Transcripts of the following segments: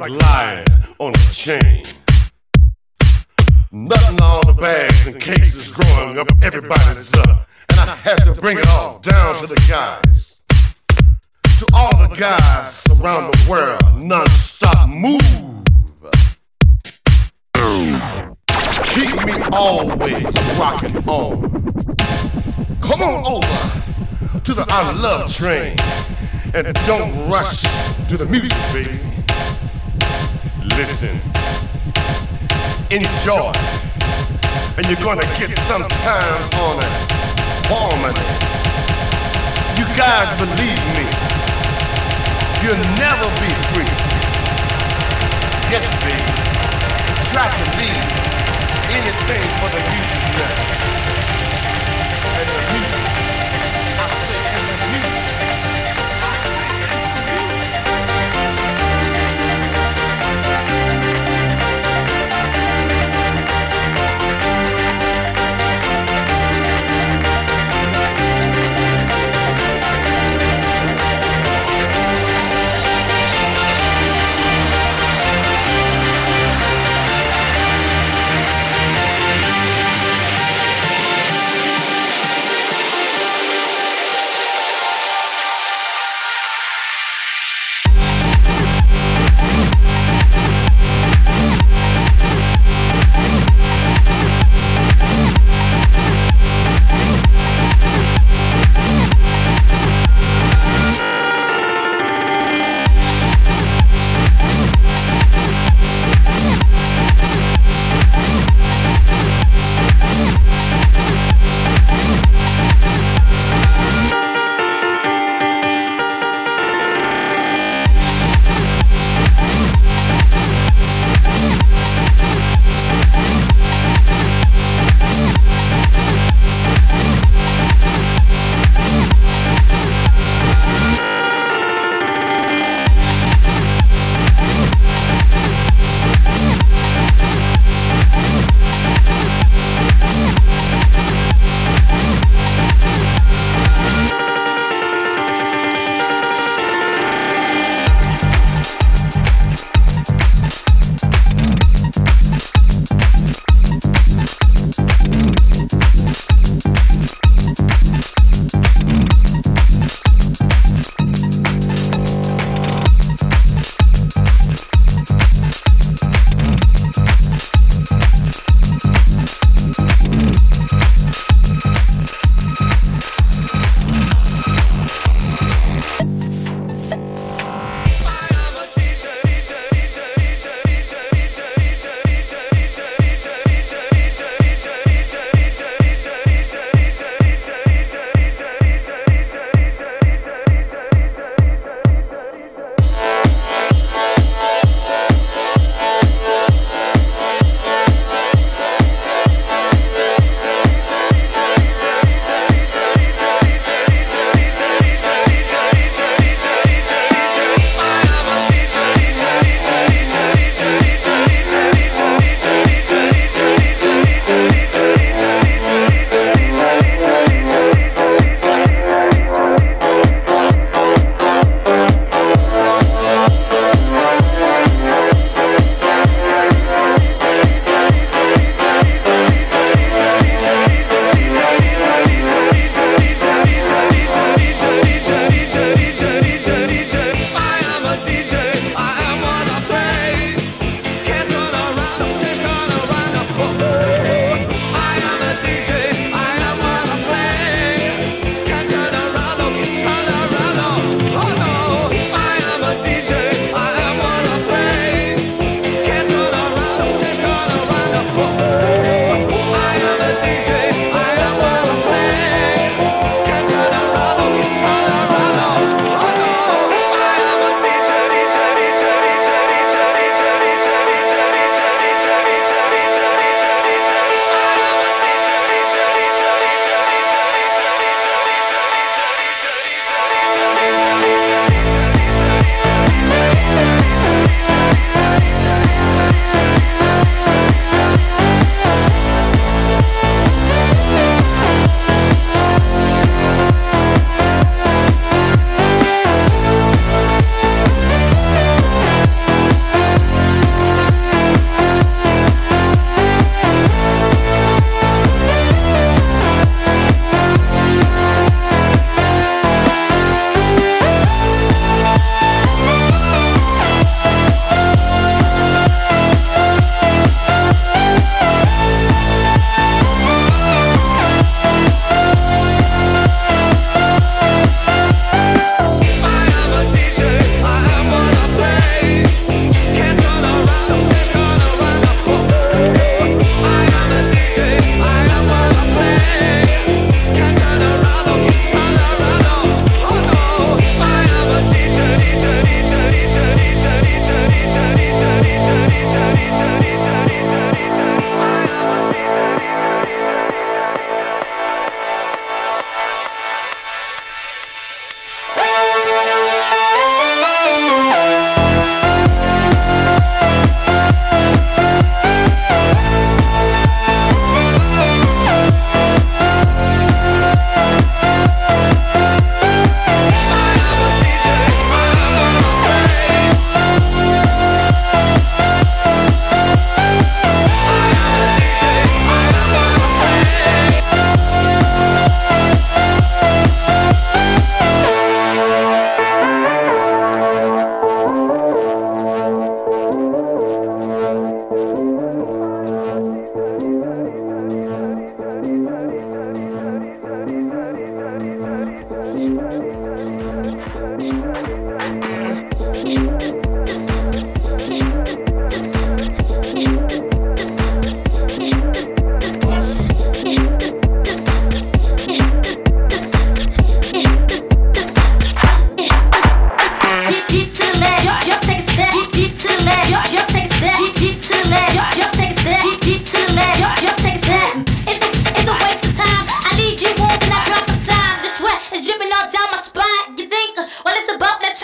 like lying on a chain. Nothing all the bags and cases growing up, everybody's up. And I had to bring it all down to the guys. To all the guys around the world, non-stop move. Keep me always rocking on. Come on over to the I Love train. And don't rush to the music, baby. Listen enjoy. And you're gonna get sometimes on a harmony. You guys believe me. You'll never be free. Yes, baby. Try to leave anything for the music now.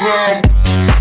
time.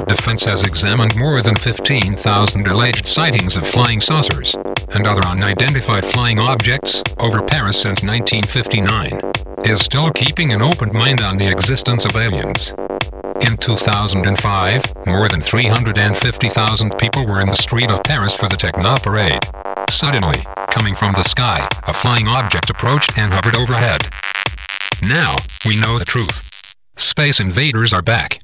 Defense has examined more than 15,000 alleged sightings of flying saucers and other unidentified flying objects over Paris since 1959, is still keeping an open mind on the existence of aliens. In 2005, more than 350,000 people were in the street of Paris for the Techno Parade. Suddenly, coming from the sky, a flying object approached and hovered overhead. Now, we know the truth. Space invaders are back.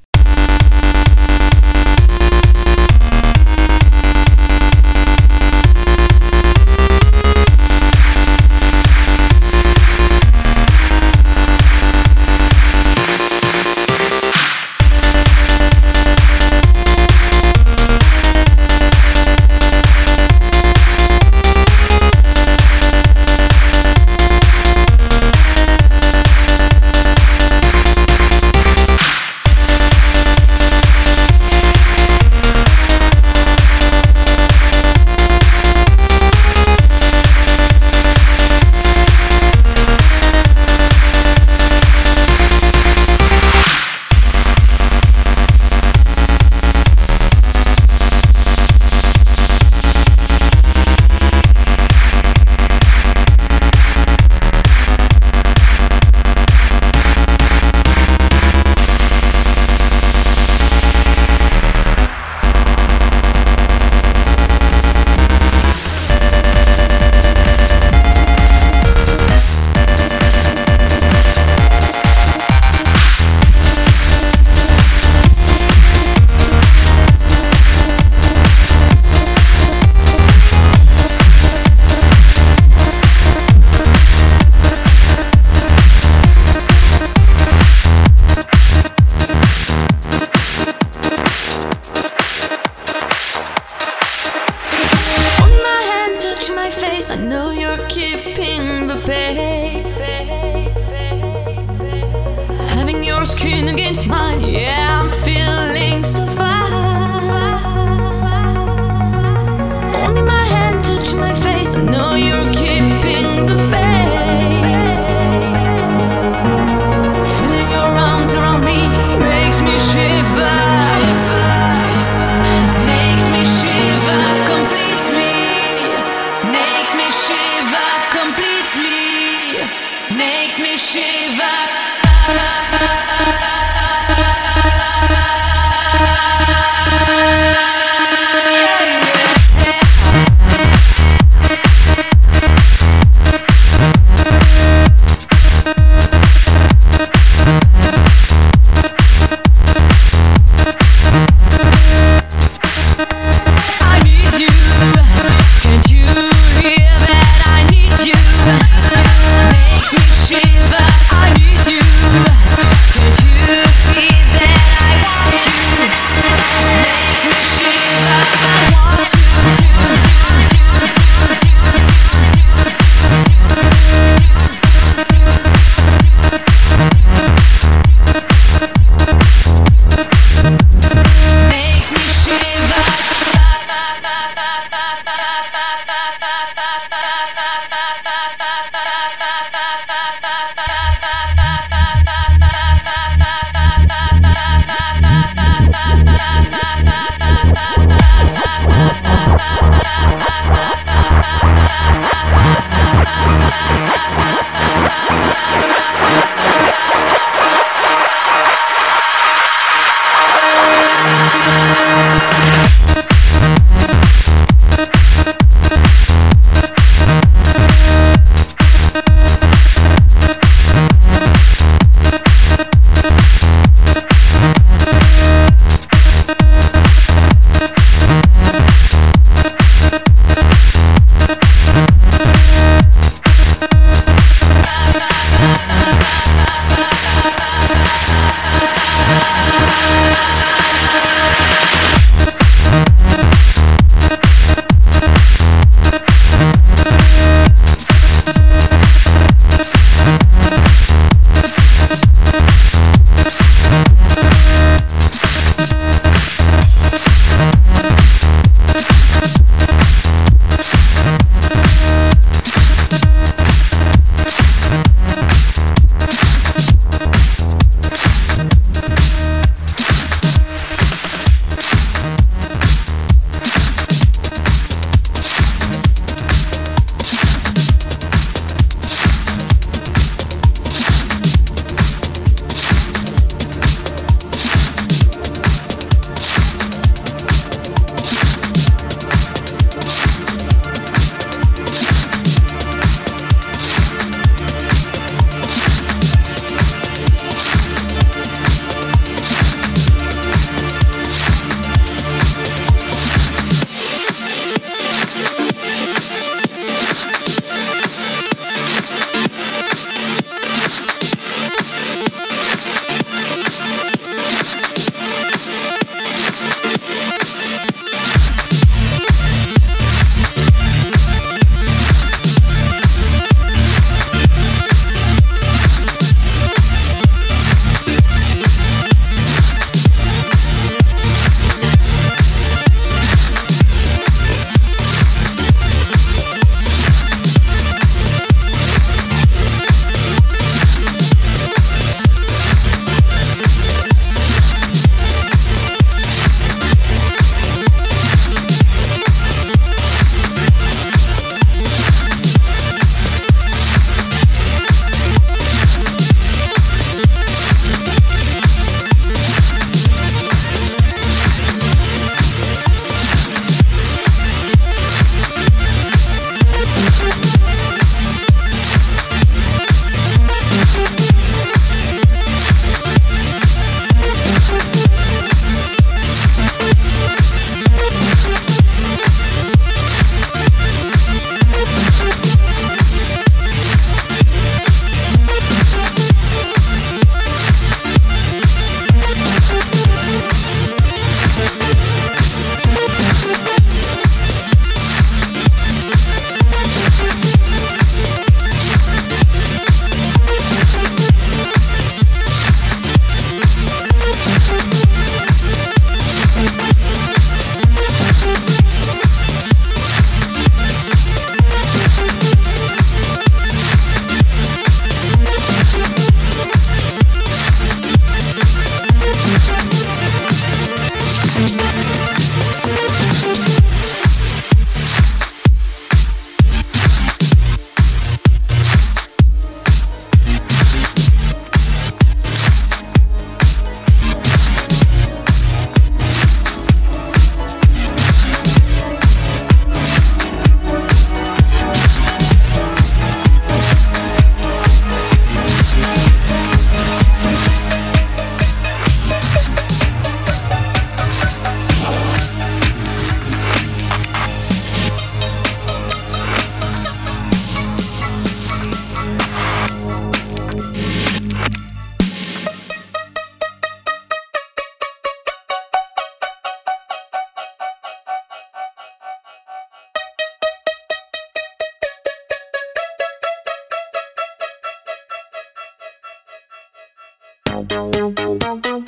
Thank you.